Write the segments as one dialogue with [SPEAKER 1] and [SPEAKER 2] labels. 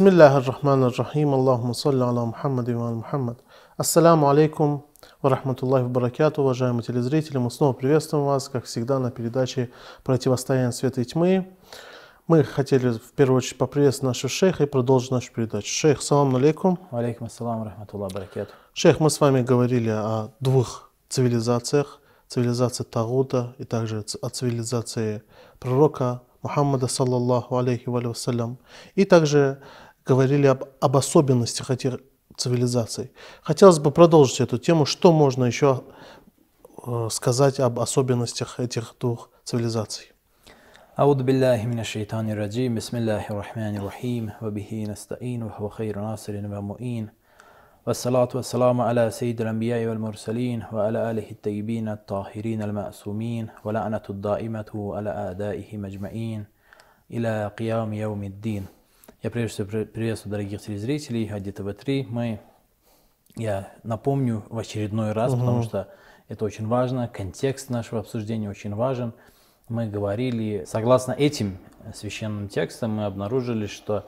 [SPEAKER 1] بسم الله الرحمن الرحيم اللهم صل على محمد وعلى محمد Ассаламу алейкум ва рахматуллахи баракату, уважаемые телезрители. Мы снова приветствуем вас, как всегда, на передаче «Противостояние света и тьмы». Мы хотели в первую очередь поприветствовать нашего шейха и продолжить нашу передачу. Шейх, салам алейкум.
[SPEAKER 2] Алейкум ассалам, рахматуллах, баракату.
[SPEAKER 1] Шейх, мы с вами говорили о двух цивилизациях. Цивилизация Тагута и также о цивилизации пророка Мухаммада, саллаллаху алейхи вассалям. И также говорили об, об особенностях этих цивилизаций. Хотелось бы продолжить эту тему. Что можно еще э, сказать об особенностях этих двух цивилизаций?
[SPEAKER 2] أعوذ بالله من الشيطان الرجيم بسم الله الرحمن الرحيم وبه نستعين وهو خير ناصر ومؤين والصلاة والسلام على سيد الأنبياء والمرسلين وعلى آله الطيبين الطاهرين المأسومين ولعنة الدائمة على أعدائهم أجمعين إلى قيام يوم الدين я прежде всего приветствую дорогих телезрителей Хади ТВ-3. Мы, я напомню в очередной раз, угу. потому что это очень важно, контекст нашего обсуждения очень важен. Мы говорили, согласно этим священным текстам, мы обнаружили, что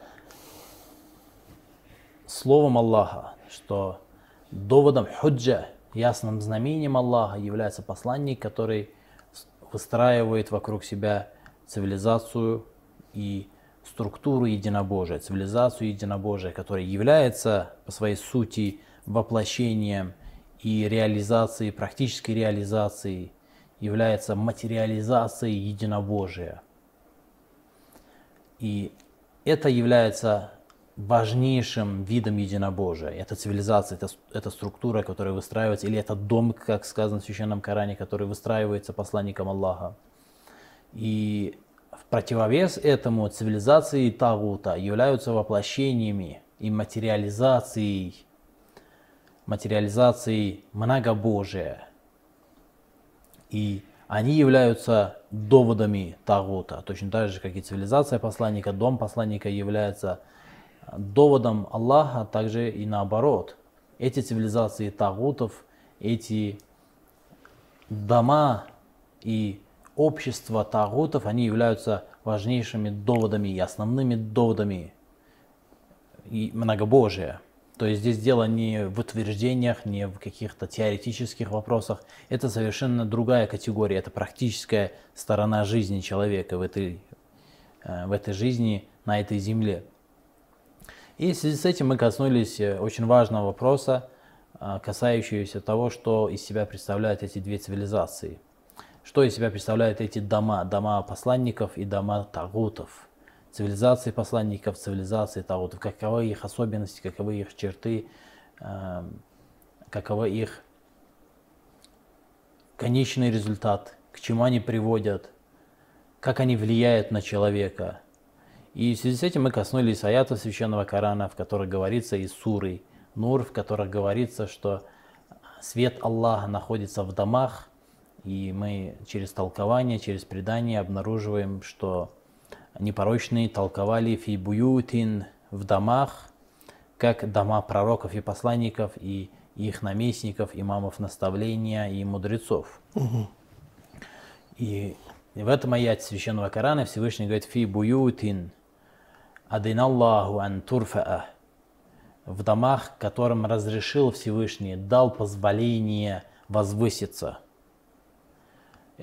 [SPEAKER 2] словом Аллаха, что доводом худжа, ясным знамением Аллаха является посланник, который выстраивает вокруг себя цивилизацию и структуру единобожия, цивилизацию единобожия, которая является по своей сути воплощением и реализацией, практической реализацией, является материализацией единобожия. И это является важнейшим видом единобожия. Это цивилизация, это, это структура, которая выстраивается, или это дом, как сказано в Священном Коране, который выстраивается посланником Аллаха. И в противовес этому цивилизации Тагута являются воплощениями и материализацией, материализацией многобожия. И они являются доводами Тагута, точно так же, как и цивилизация посланника, дом посланника является доводом Аллаха, а также и наоборот. Эти цивилизации Тагутов, эти дома и общества тагутов, они являются важнейшими доводами и основными доводами и многобожия. То есть здесь дело не в утверждениях, не в каких-то теоретических вопросах. Это совершенно другая категория. Это практическая сторона жизни человека в этой, э, в этой жизни, на этой земле. И в связи с этим мы коснулись э, очень важного вопроса, э, касающегося того, что из себя представляют эти две цивилизации – что из себя представляют эти дома, дома посланников и дома тагутов, цивилизации посланников, цивилизации тагутов, каковы их особенности, каковы их черты, э, каковы их конечный результат, к чему они приводят, как они влияют на человека. И в связи с этим мы коснулись аятов Священного Корана, в которых говорится из суры Нур, в которых говорится, что свет Аллаха находится в домах, и мы через толкование, через предание обнаруживаем, что непорочные толковали фибуютин в домах, как дома пророков и посланников, и их наместников, имамов наставления и мудрецов. Угу. И в этом аяте Священного Корана Всевышний говорит «Фи буютин адиналлаху ан турфа'a» в домах, которым разрешил Всевышний, дал позволение возвыситься –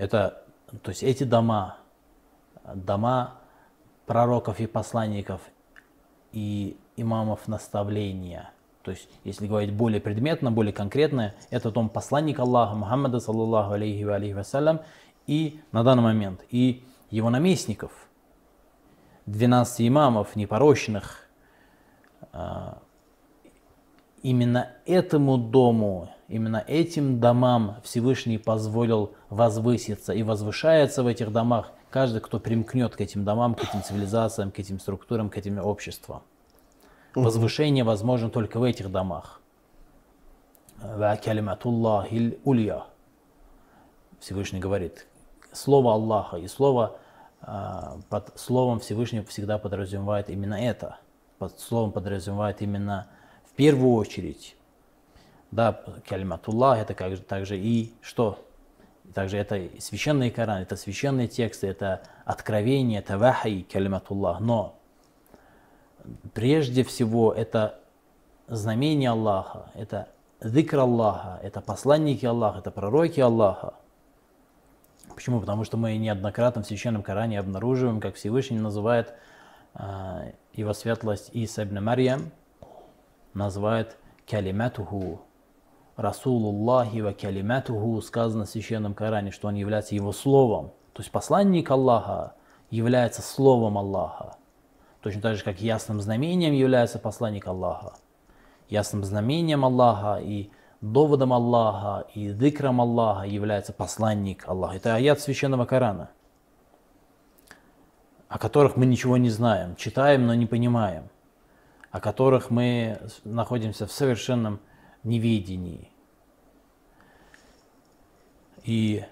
[SPEAKER 2] это, то есть эти дома, дома пророков и посланников и имамов наставления. То есть, если говорить более предметно, более конкретно, это дом посланника Аллаха Мухаммада, саллаллаху алейхи ва алейхи вассалям, и на данный момент, и его наместников, 12 имамов непорочных, а, именно этому дому Именно этим домам Всевышний позволил возвыситься и возвышается в этих домах каждый, кто примкнет к этим домам, к этим цивилизациям, к этим структурам, к этим обществам. Возвышение возможно только в этих домах. Всевышний говорит, слово Аллаха и слово а, под словом Всевышний всегда подразумевает именно это. Под словом подразумевает именно в первую очередь да, калиматуллах, это как, также и что? Также это священный Коран, это священные тексты, это откровение, это вахи, калиматуллах. Но прежде всего это знамение Аллаха, это зикр Аллаха, это посланники Аллаха, это пророки Аллаха. Почему? Потому что мы неоднократно в Священном Коране обнаруживаем, как Всевышний называет э, его светлость Иса ибн Марьям, называет калиматуху, Расулуллахи ва калиматуху, сказано в Священном Коране, что он является его словом. То есть посланник Аллаха является словом Аллаха. Точно так же, как ясным знамением является посланник Аллаха. Ясным знамением Аллаха и доводом Аллаха и дикрам Аллаха является посланник Аллаха. Это аят священного Корана, о которых мы ничего не знаем, читаем, но не понимаем, о которых мы находимся в совершенном неведении. И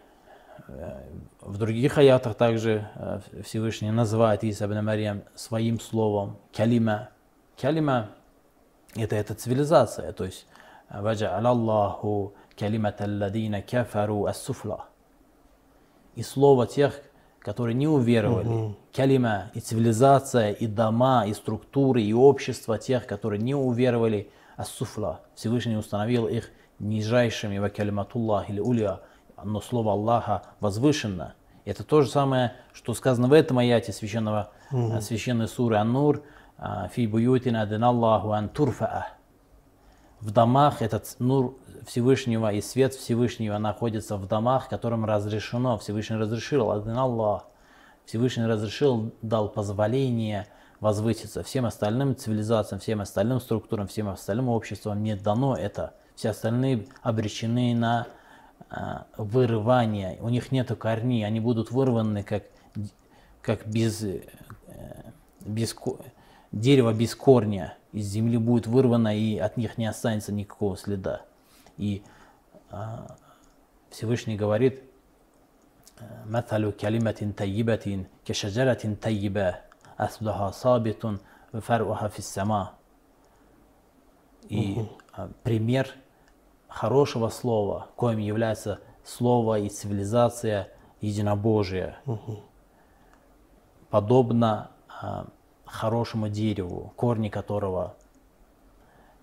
[SPEAKER 2] э, в других аятах также э, Всевышний называет Иса ибн Марьям своим словом «калима». «Калима» — это, эта цивилизация, то есть «ваджа'ал Аллаху калимата алладина кафару ас-суфла». И слово тех, которые не уверовали. Угу. Калима и цивилизация, и дома, и структуры, и общество тех, которые не уверовали ас-суфла. Всевышний установил их нижайшими «ва калиматуллах» или «улья» но слово Аллаха возвышенно. Это то же самое, что сказано в этом аяте священного, угу. священной суры Ан-Нур, «Фи буютин адиналлаху ан турфаа» в домах этот нур Всевышнего и свет Всевышнего находится в домах, которым разрешено, Всевышний разрешил, один Аллах, Всевышний разрешил, дал позволение возвыситься. Всем остальным цивилизациям, всем остальным структурам, всем остальным обществам не дано это. Все остальные обречены на э, вырывание. У них нет корней, они будут вырваны как, как без, э, без, дерево без корня из земли будет вырвано, и от них не останется никакого следа. И а, Всевышний говорит, مثل كلمة طيبة كشجرة طيبة أصلها ثابت وفرعها في السماء. И а, пример хорошего слова, коим является слово и цивилизация единобожия, подобно а, хорошему дереву, корни которого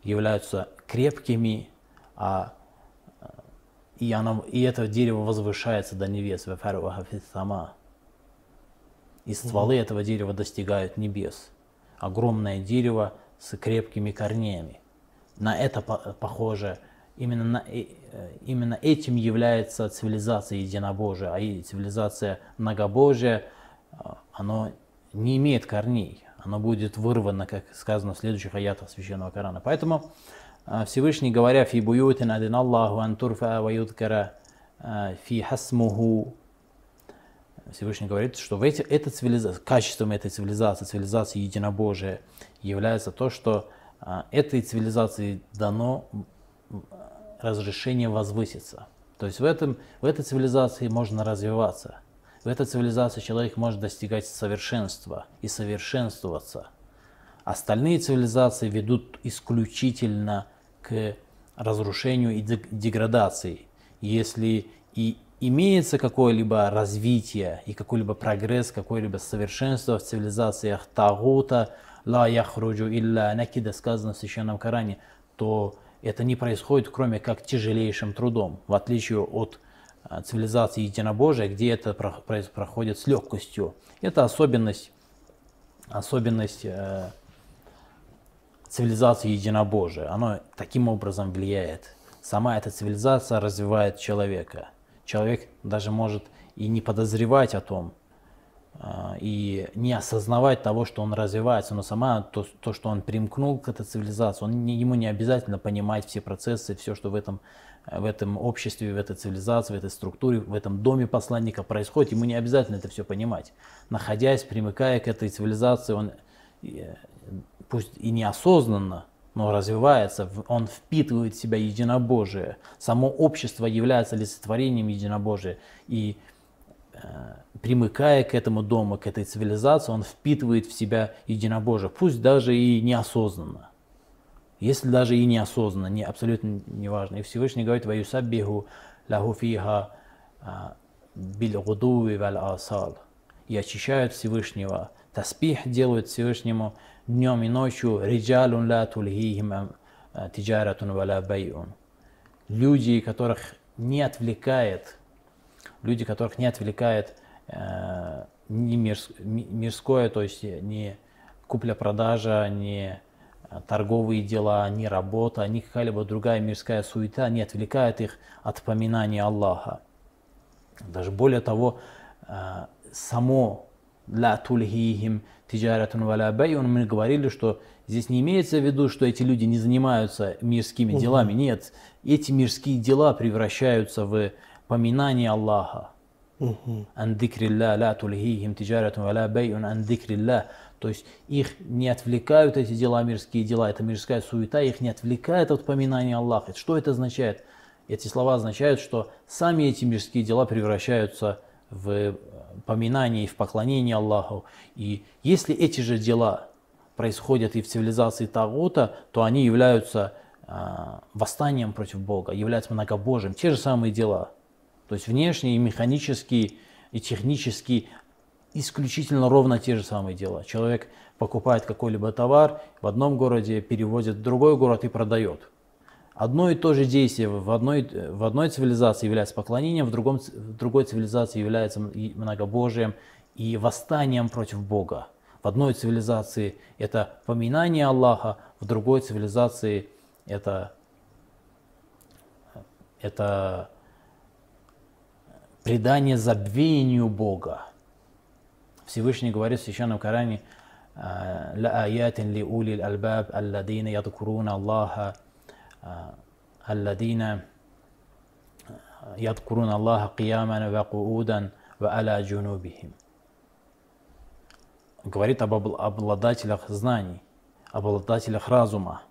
[SPEAKER 2] являются крепкими, а и, оно, и это дерево возвышается до небес, сама. И стволы этого дерева достигают небес. Огромное дерево с крепкими корнями. На это похоже, именно, э, именно этим является цивилизация единобожия, а и цивилизация многобожия, а, оно не имеет корней оно будет вырвано, как сказано в следующих аятах Священного Корана. Поэтому а, Всевышний, говоря «Фи буютин адин Аллаху ан турфа ва юдкара фи хасмуху», Всевышний говорит, что в эти, эта цивилизация, качеством этой цивилизации, цивилизации единобожия, является то, что этой цивилизации дано разрешение возвыситься. То есть в, этом, в этой цивилизации можно развиваться – в этой цивилизации человек может достигать совершенства и совершенствоваться. Остальные цивилизации ведут исключительно к разрушению и деградации. Если и имеется какое-либо развитие и какой-либо прогресс, какое-либо совершенство в цивилизациях Тагута, ла яхруджу илля накида, сказано в Священном Коране, то это не происходит, кроме как тяжелейшим трудом, в отличие от Э, цивилизации единобожия, где это проходит с легкостью. Это особенность, особенность э, цивилизации единобожия. Оно таким образом влияет. Сама эта цивилизация развивает человека. Человек даже может и не подозревать о том, а, и не осознавать того, что он развивается, но сама то, то что он примкнул к этой цивилизации, он ему не обязательно понимать все процессы, все, что в этом, в этом обществе, в этой цивилизации, в этой структуре, в этом доме посланника происходит, ему не обязательно это все понимать. Находясь, примыкая к этой цивилизации, он пусть и неосознанно, но развивается, он впитывает в себя единобожие. Само общество является олицетворением единобожия. И примыкая к этому дому, к этой цивилизации, он впитывает в себя единобожие, пусть даже и неосознанно. Если даже и неосознанно, не, абсолютно неважно. И Всевышний говорит, «Ваюсаббиху лаху фиха биль валь асал». и очищают Всевышнего. Таспих делают Всевышнему днем и ночью. Риджалун ла тульхихим тиджаратун валя байун. Люди, которых не отвлекает, люди, которых не отвлекает э, не мирское, то есть не купля-продажа, не торговые дела, ни работа, ни какая-либо другая мирская суета не отвлекает их от поминания Аллаха. Даже более того, э, само ла тульхихим тиджаратун валя байун, мы говорили, что здесь не имеется в виду, что эти люди не занимаются мирскими делами. Нет, эти мирские дела превращаются в поминание Аллаха. Ан дикрилля ла тульхихим тиджаратун валя байун ан дикрилля. То есть их не отвлекают эти дела, мирские дела, это мирская суета, их не отвлекает от поминания Аллаха. Что это означает? Эти слова означают, что сами эти мирские дела превращаются в поминание и в поклонение Аллаху. И если эти же дела происходят и в цивилизации Тагута, то они являются э, восстанием против Бога, являются многобожием. Те же самые дела. То есть внешние, и механические, и технические, исключительно ровно те же самые дела. Человек покупает какой-либо товар в одном городе, перевозит в другой город и продает. Одно и то же действие в одной, в одной цивилизации является поклонением, в, другом, в другой цивилизации является многобожием и восстанием против Бога. В одной цивилизации это поминание Аллаха, в другой цивилизации это, это предание забвению Бога. Всевышний говорит в Священном Коране لآيات لأولي الألباب الذين يذكرون الله الذين يذكرون الله قياما وقعودا وعلى جنوبهم говорит об обладателях знаний, обладателях разума.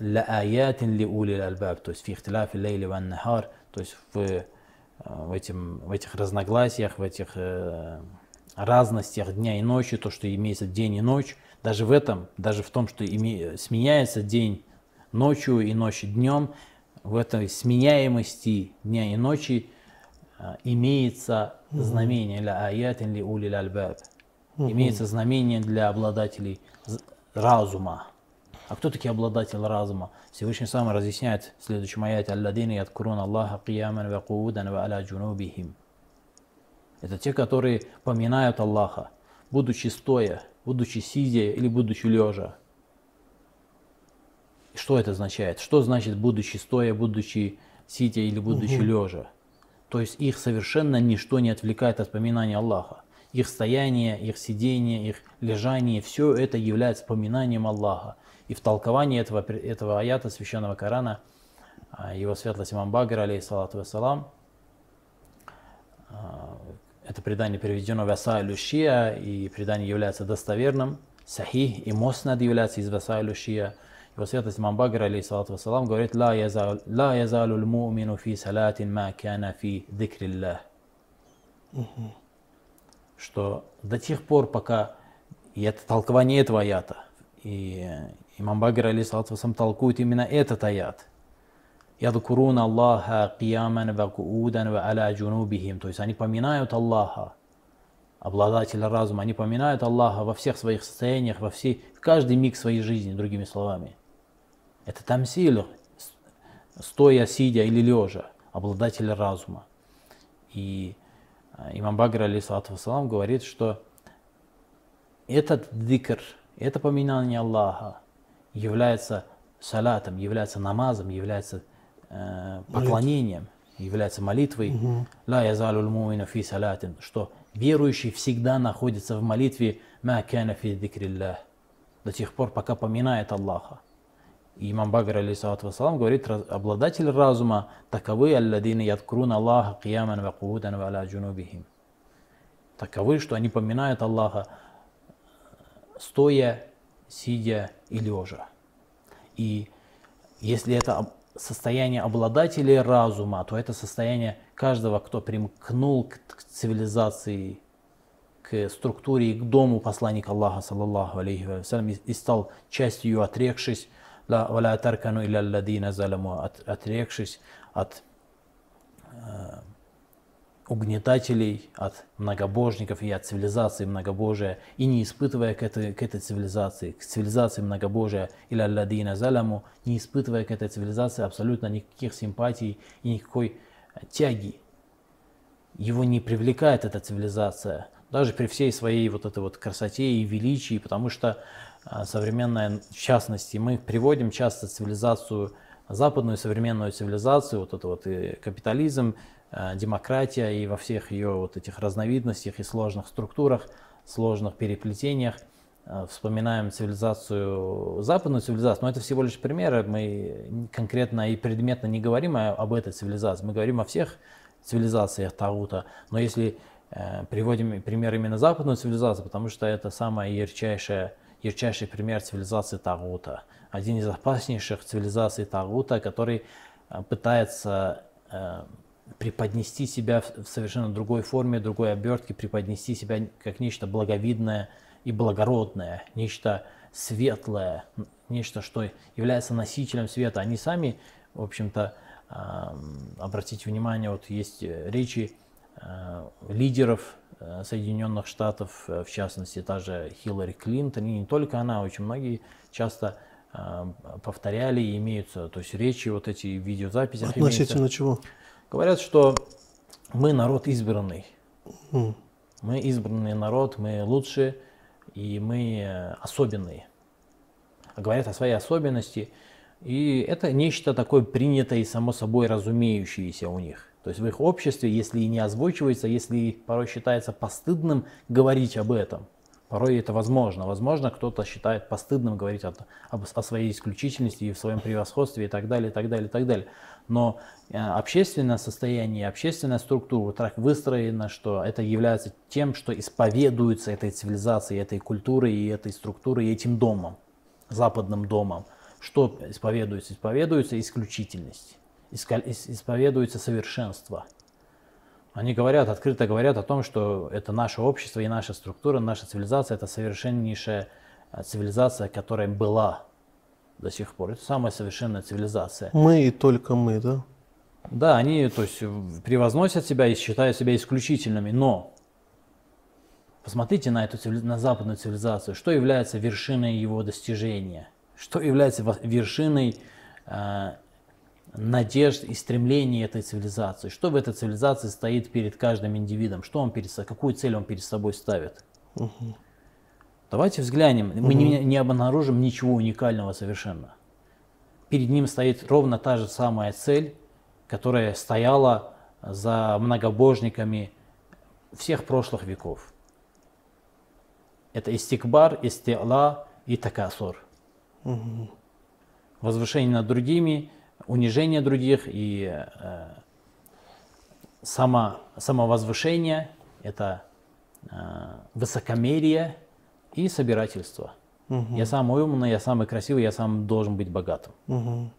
[SPEAKER 2] Лааятин ли ули альбаб, то есть в ихтиляфе лейли ван нахар, то есть в, в, этим, в этих разногласиях, в этих э, разностях дня и ночи, то, что имеется день и ночь, даже в этом, даже в том, что име, сменяется день ночью и ночь днем, в этой сменяемости дня и ночи э, имеется знамение для аятин ли ули альбаб. Имеется знамение для обладателей разума. А кто такие обладатели разума? Всевышний сам разъясняет в следующем аяте «Алладины яткурун Аллаха киямен ва куудан ва аля джунубихим». Это те, которые поминают Аллаха, будучи стоя, будучи сидя или будучи лежа. Что это означает? Что значит будучи стоя, будучи сидя или будучи угу. лежа? То есть их совершенно ничто не отвлекает от поминания Аллаха. Их стояние, их сидение, их лежание, все это является поминанием Аллаха. И в толковании этого, этого аята священного Корана, а, его светлость имам Багр, алейхиссалату вассалам, а, это предание переведено в Асайлю Шия, и предание является достоверным, сахих и моснад является из Асайлю Шия. Его светлость имам Багр, алейхиссалату вассалам, говорит, «Ла язалу л-мумину фи салатин ма кяна фи дикриллах». Что до тех пор, пока, и это толкование этого аята, и имам Багр, алейхиссалату вассалам, толкует именно этот аят. Ядкурун Аллаха кияман ва куудан ва аля джунубихим. То есть они поминают Аллаха, обладателя разума, они поминают Аллаха во всех своих состояниях, во всей, в каждый миг своей жизни, другими словами. Это тамсиль, стоя, сидя или лежа, обладатель разума. И а, имам Багр, алейсалату вассалам, говорит, что этот дикр, это поминание Аллаха является салатом, является намазом, является э, поклонением, является молитвой. Ла язалу мумина фи салатин, что верующий всегда находится в молитве ма кана фи дикриллах, до тех пор, пока поминает Аллаха. И имам Багр, алейсалату вассалам, говорит, обладатель разума, таковы алладины ядкрун Аллаха кияман ва куудан ва аля джунубихим. Таковы, что они поминают Аллаха, стоя, сидя и лежа. И если это состояние обладателей разума, то это состояние каждого, кто примкнул к цивилизации, к структуре и к дому посланника Аллаха, саллаллаху алейхи вассалям, и стал частью ее, отрекшись, отрекшись от э, угнетателей, от многобожников и от цивилизации многобожия, и не испытывая к этой, к этой цивилизации, к цивилизации многобожия, или алладина заляму, не испытывая к этой цивилизации абсолютно никаких симпатий и никакой тяги. Его не привлекает эта цивилизация, даже при всей своей вот этой вот красоте и величии, потому что а, современная, в частности, мы приводим часто цивилизацию, западную современную цивилизацию, вот это вот и капитализм, демократия и во всех ее вот этих разновидностях и сложных структурах, сложных переплетениях. А, вспоминаем цивилизацию, западную цивилизацию, но это всего лишь примеры. Мы конкретно и предметно не говорим об этой цивилизации, мы говорим о всех цивилизациях Таута. Но если э, приводим пример именно западную цивилизацию, потому что это самая ярчайшая ярчайший пример цивилизации Тагута. Один из опаснейших цивилизаций Тагута, который э, пытается э, преподнести себя в совершенно другой форме, другой обертке, преподнести себя как нечто благовидное и благородное, нечто светлое, нечто, что является носителем света. Они сами, в общем-то, э, обратите внимание, вот есть речи лидеров Э, Соединенных Штатов, э, в частности, та же Хиллари Клинтон, и не только она, очень многие часто э, повторяли и имеются, то есть речи, вот эти видеозаписи.
[SPEAKER 1] Относительно имеются. чего?
[SPEAKER 2] Говорят, что мы народ избранный. Mm. Мы избранный народ, мы лучшие и мы особенные. Говорят о своей особенности, и это нечто такое принятое и само собой разумеющееся у них. То есть в их обществе, если и не озвучивается, если порой считается постыдным говорить об этом, порой это возможно. Возможно, кто-то считает постыдным говорить о, о своей исключительности и в своем превосходстве и так далее, и так далее, и так далее. Но э, общественное состояние, общественная структура вот так выстроена, что это является тем, что исповедуется этой цивилизацией, этой культурой и этой структурой, и этим домом, западным домом. Что исповедуется? Исповедуется исключительность исповедуется совершенство. Они говорят, открыто говорят о том, что это наше общество и наша структура, наша цивилизация – это совершеннейшая э, цивилизация, которая была до сих пор. Это самая совершенная цивилизация.
[SPEAKER 1] Мы и только мы, да?
[SPEAKER 2] Да, они то есть, превозносят себя и считают себя исключительными, но посмотрите на эту на западную цивилизацию, что является вершиной его достижения, что является вершиной э, надежд и стремлений этой цивилизации. Что в этой цивилизации стоит перед каждым индивидом? Что он перед, какую цель он перед собой ставит? Угу. Давайте взглянем. Мы не, не обнаружим ничего уникального совершенно. Перед ним стоит ровно та же самая цель, которая стояла за многобожниками всех прошлых веков. Это истикбар, истиала и такасур. Угу. Возвышение над другими, унижение других и э, само, самовозвышение, это э, высокомерие и собирательство. Угу. Я самый умный, я самый красивый, я сам должен быть богатым. Угу.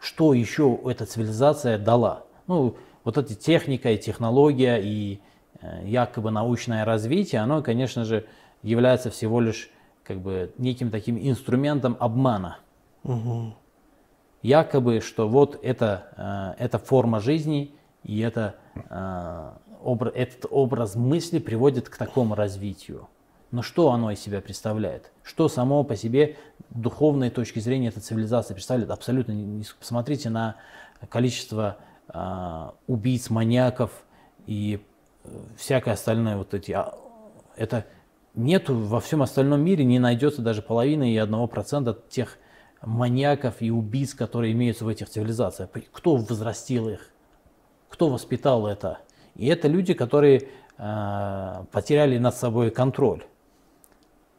[SPEAKER 2] Что еще эта цивилизация дала? Ну, вот эта техника и технология и э, якобы научное развитие, оно, конечно же, является всего лишь как бы неким таким инструментом обмана. Угу якобы, что вот это, э, эта форма жизни и это, э, этот образ мысли приводит к такому развитию. Но что оно из себя представляет? Что само по себе духовной точки зрения эта цивилизация представляет? Абсолютно не посмотрите на количество э, убийц, маньяков и всякое остальное вот эти. А, это нету во всем остальном мире не найдется даже половины и одного процента тех маньяков и убийц, которые имеются в этих цивилизациях. Кто возрастил их? Кто воспитал это? И это люди, которые э, потеряли над собой контроль.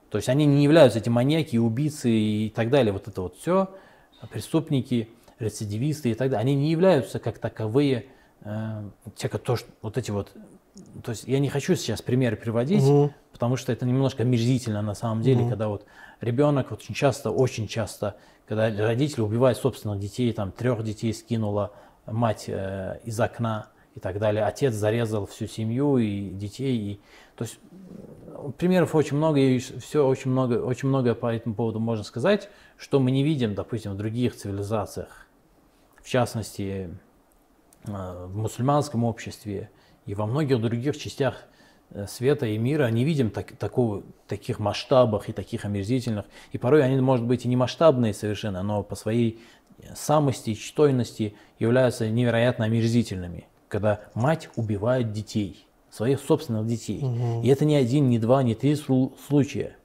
[SPEAKER 2] То есть они не являются эти маньяки, убийцы и так далее. Вот это вот все, преступники, рецидивисты и так далее. Они не являются как таковые, э, те, кто, вот эти вот то есть я не хочу сейчас примеры приводить, угу. потому что это немножко мерзительно на самом деле, угу. когда вот ребенок очень часто, очень часто, когда родители убивают собственных детей, там трех детей скинула мать э, из окна и так далее, отец зарезал всю семью и детей, и, то есть примеров очень много, и все очень много, очень много по этому поводу можно сказать, что мы не видим, допустим, в других цивилизациях, в частности, в мусульманском обществе и во многих других частях Э, света и мира не видим так, такого, таких масштабах и таких омерзительных. И порой они, может быть, и не масштабные совершенно, но по своей самости и чтойности являются невероятно омерзительными. Когда мать убивает детей, своих собственных детей. Угу. И это не один, не два, не три случая.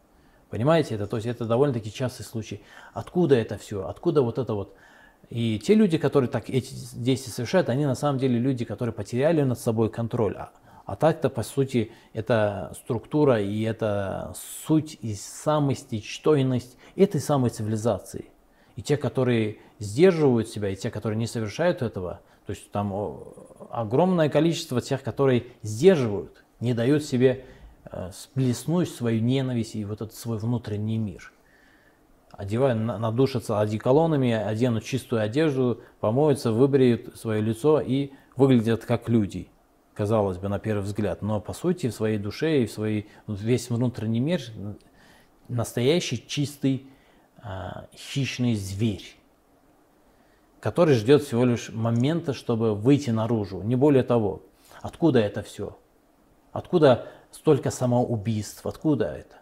[SPEAKER 2] Понимаете это? То есть это довольно-таки частый случай. Откуда это все? Откуда вот это вот? И те люди, которые так эти действия совершают, они на самом деле люди, которые потеряли над собой контроль. А а так-то, по сути, это структура и это суть и самость, и чтойность этой самой цивилизации. И те, которые сдерживают себя, и те, которые не совершают этого, то есть там огромное количество тех, которые сдерживают, не дают себе э, сплеснуть свою ненависть и вот этот свой внутренний мир. Одевают, надушатся одеколонами, оденут чистую одежду, помоются, выбреют свое лицо и выглядят как люди казалось бы, на первый взгляд, но по сути в своей душе и в свой весь внутренний мир настоящий чистый а, хищный зверь, который ждет всего лишь момента, чтобы выйти наружу, не более того. Откуда это все? Откуда столько самоубийств? Откуда это?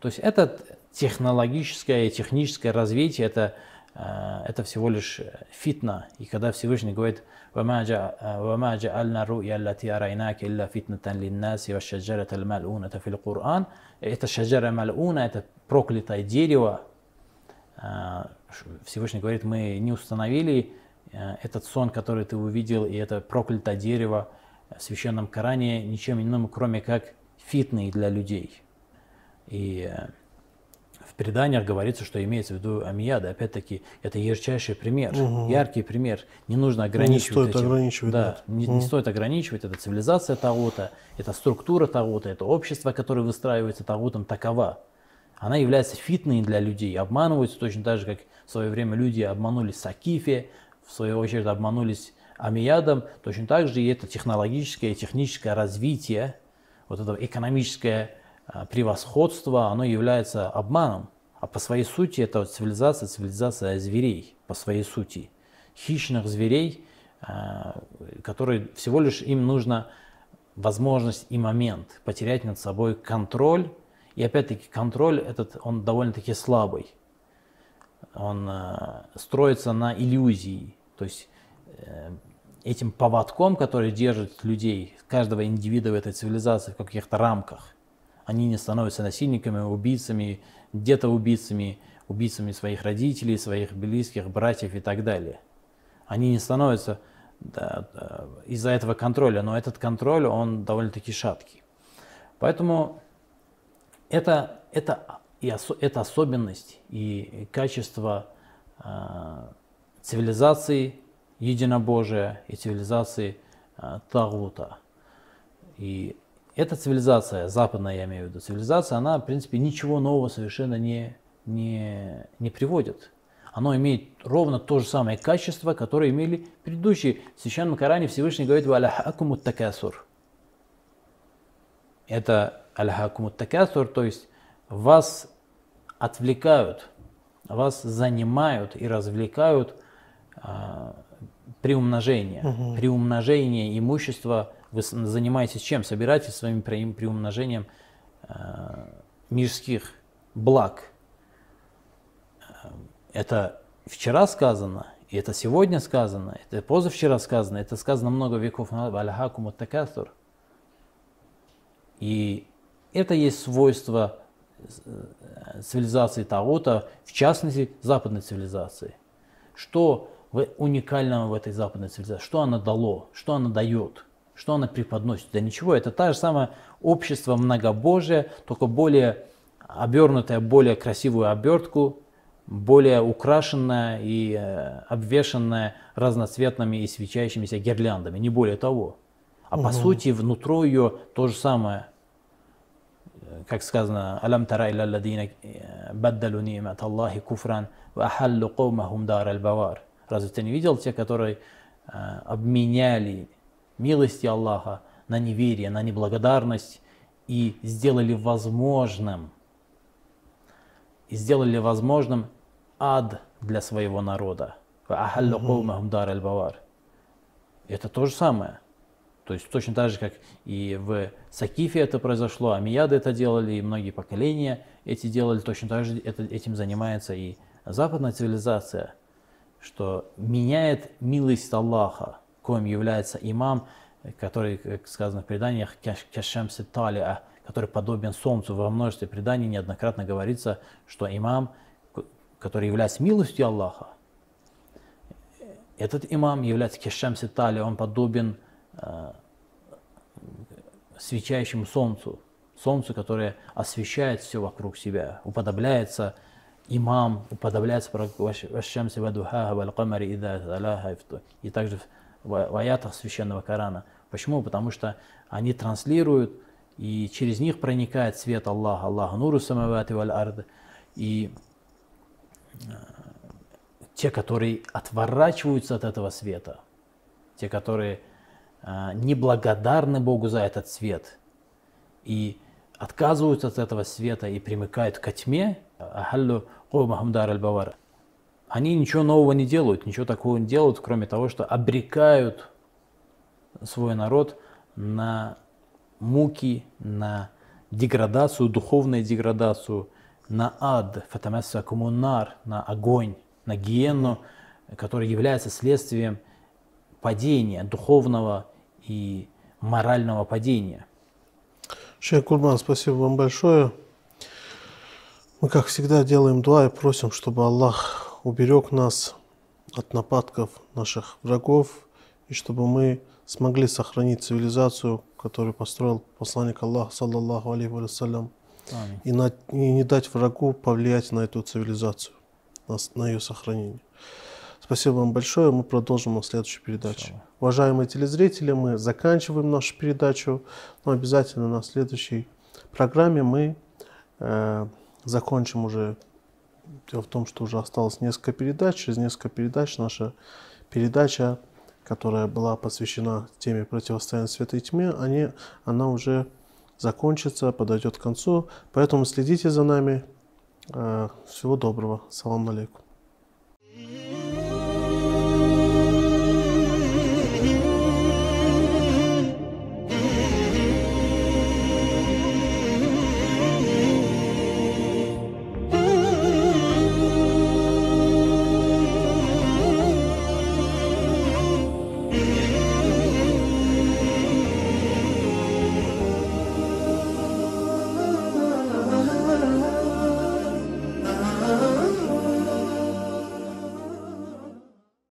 [SPEAKER 2] То есть это технологическое и техническое развитие, это Э, это всего лишь фитна. И когда Всевышний говорит, وَمَا جَعَلْنَا الرُّؤْيَا الَّتِي أَرَيْنَاكَ إِلَّا فِتْنَةً لِلنَّاسِ وَالشَّجَرَةَ الْمَلْعُونَةَ فِي الْقُرْآنِ Это шаджара мальуна, это проклятое дерево. Э, Всевышний говорит, мы не установили э, этот сон, который ты увидел, и это проклятое дерево в священном Коране ничем иным, кроме как фитной для людей. И в преданиях говорится, что имеется в виду Амияда. Опять-таки, это ярчайший пример, угу. яркий пример. Не нужно ограничивать.
[SPEAKER 1] Не стоит этим. ограничивать.
[SPEAKER 2] Да, не, угу. не стоит ограничивать. Это цивилизация Таута, это структура Таута, это общество, которое выстраивается Таутом, такова. Она является фитной для людей, обманываются точно так же, как в свое время люди обманулись Сакифе, в свою очередь обманулись Амиядом, точно так же и это технологическое и техническое развитие, вот это экономическое превосходство, оно является обманом. А по своей сути это цивилизация, цивилизация зверей, по своей сути. Хищных зверей, э, которые всего лишь им нужно возможность и момент потерять над собой контроль. И опять-таки контроль этот, он довольно-таки слабый. Он э, строится на иллюзии. То есть этим поводком, который держит людей, каждого индивида в этой цивилизации в каких-то рамках – они не становятся насильниками, убийцами, где-то убийцами, убийцами своих родителей, своих близких, братьев и так далее. Они не становятся да, из-за этого контроля, но этот контроль, он довольно-таки шаткий. Поэтому это, это, и осо, это особенность и качество э, цивилизации единобожия и цивилизации э, Тагута. И эта цивилизация, западная я имею в виду, цивилизация, она, в принципе, ничего нового совершенно не, не, не приводит. Оно имеет ровно то же самое качество, которое имели предыдущие. В Священном Коране Всевышний говорит «Аляхакумут такасур». Это «Аляхакумут такасур», то есть вас отвлекают, вас занимают и развлекают а, при умножении. Угу. При умножении имущества – вы занимаетесь чем? Собираетесь своим приумножением э, мирских благ. Э, это вчера сказано, и это сегодня сказано, это позавчера сказано, это сказано много веков назад. И это есть свойство э, цивилизации Таута, в частности западной цивилизации. Что уникального в этой западной цивилизации? Что она дало? Что она дает? Что она преподносит? Да ничего, это та же самое общество многобожие, только более обернутое, более красивую обертку, более украшенная и э, обвешенная разноцветными и свечающимися гирляндами, не более того. А угу. по сути, внутри ее то же самое, как сказано, «Алам тара илля ладина э, баддалу ни'мат Аллахи куфран ва ахаллу дар аль-бавар». Разве ты не видел те, которые э, обменяли милости Аллаха, на неверие, на неблагодарность и сделали возможным, и сделали возможным ад для своего народа. Это то же самое. То есть точно так же, как и в Сакифе это произошло, Амияды это делали, и многие поколения эти делали, точно так же это, этим занимается и западная цивилизация, что меняет милость Аллаха, коим является имам, который, как сказано в преданиях, кашам талиа, который подобен солнцу. Во множестве преданий неоднократно говорится, что имам, который является милостью Аллаха, этот имам является кешем ситали, он подобен э, свечающему солнцу, солнцу, которое освещает все вокруг себя, уподобляется имам, уподобляется Вашшамси Вадухаха Валкамари и также в аятах священного Корана. Почему? Потому что они транслируют, и через них проникает свет Аллаха, Аллаха Нуру Самавати Валь Арды. И э, те, которые отворачиваются от этого света, те, которые э, неблагодарны Богу за этот свет и отказываются от этого света и примыкают к тьме, они ничего нового не делают, ничего такого не делают, кроме того, что обрекают свой народ на муки, на деградацию, духовную деградацию, на ад, фатамасса коммунар, на огонь, на гиенну, который является следствием падения, духовного и морального падения.
[SPEAKER 1] Шейх Курбан, спасибо вам большое. Мы, как всегда, делаем дуа и просим, чтобы Аллах уберег нас от нападков наших врагов, и чтобы мы смогли сохранить цивилизацию, которую построил посланник Аллаха, саллаллаху алейхи вассалям, и, на, и не дать врагу повлиять на эту цивилизацию на, на ее сохранение. Спасибо вам большое. Мы продолжим на следующей передаче. Все. Уважаемые телезрители, мы заканчиваем нашу передачу, но обязательно на следующей программе мы э, закончим уже. Дело в том, что уже осталось несколько передач. Через несколько передач наша передача, которая была посвящена теме противостояния света и тьме, они, она уже закончится, подойдет к концу. Поэтому следите за нами. Э, всего доброго. Салам алейкум.